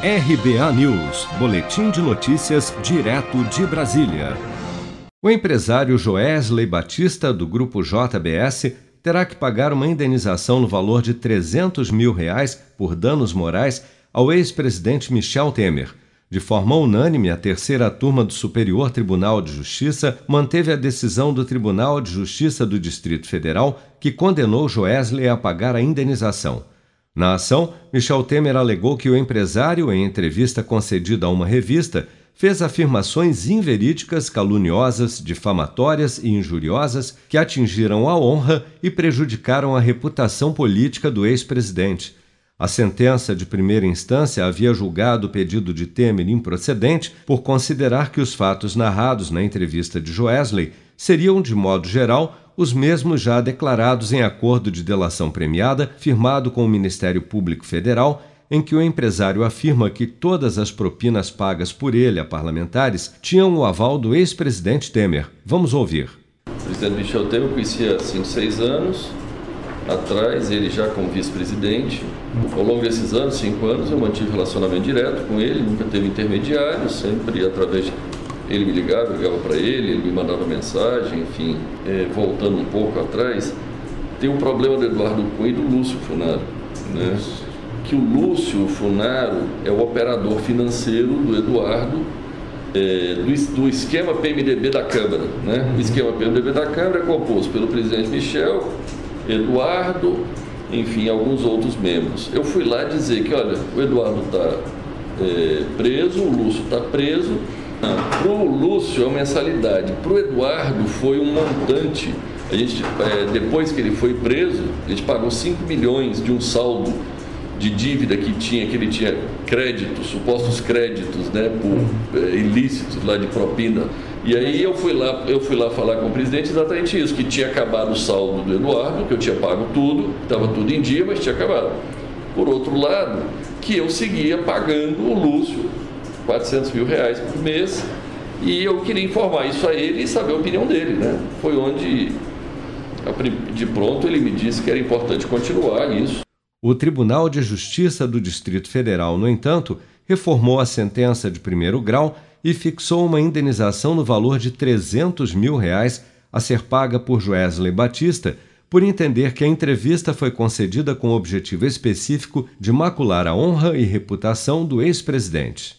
RBA News, Boletim de Notícias, direto de Brasília. O empresário Joesley Batista, do grupo JBS, terá que pagar uma indenização no valor de 300 mil reais por danos morais ao ex-presidente Michel Temer. De forma unânime, a terceira turma do Superior Tribunal de Justiça manteve a decisão do Tribunal de Justiça do Distrito Federal, que condenou Joesley a pagar a indenização. Na ação, Michel Temer alegou que o empresário, em entrevista concedida a uma revista, fez afirmações inverídicas, caluniosas, difamatórias e injuriosas que atingiram a honra e prejudicaram a reputação política do ex-presidente. A sentença de primeira instância havia julgado o pedido de Temer improcedente por considerar que os fatos narrados na entrevista de Joesley seriam, de modo geral, os mesmos já declarados em acordo de delação premiada firmado com o Ministério Público Federal, em que o empresário afirma que todas as propinas pagas por ele a parlamentares tinham o aval do ex-presidente Temer. Vamos ouvir. O presidente Michel Temer conhecia há 5, 6 anos atrás, ele já como vice-presidente. Ao longo desses anos, 5 anos, eu mantive relacionamento direto com ele, nunca teve intermediário, sempre através de ele me ligava, eu ligava para ele, ele me mandava mensagem, enfim. É, voltando um pouco atrás, tem um problema do Eduardo Cunha e do Lúcio Funaro. Né? Que o Lúcio Funaro é o operador financeiro do Eduardo, é, do, do, esquema PMDB da Câmara. Né? O esquema PMDB da Câmara é composto pelo presidente Michel, Eduardo, enfim, alguns outros membros. Eu fui lá dizer que, olha, o Eduardo está é, preso, o Lúcio está preso, para o Lúcio é uma mensalidade, para o Eduardo foi um montante. A gente, é, depois que ele foi preso, a gente pagou 5 milhões de um saldo de dívida que tinha, que ele tinha créditos, supostos créditos, né, por é, ilícitos lá de propina. E aí eu fui lá, eu fui lá falar com o presidente exatamente isso, que tinha acabado o saldo do Eduardo, que eu tinha pago tudo, estava tudo em dia, mas tinha acabado. Por outro lado, que eu seguia pagando o Lúcio 400 mil reais por mês. E eu queria informar isso a ele e saber a opinião dele. Né? Foi onde, de pronto, ele me disse que era importante continuar isso. O Tribunal de Justiça do Distrito Federal, no entanto, reformou a sentença de primeiro grau e fixou uma indenização no valor de 300 mil reais a ser paga por Joesley Batista por entender que a entrevista foi concedida com o objetivo específico de macular a honra e reputação do ex-presidente.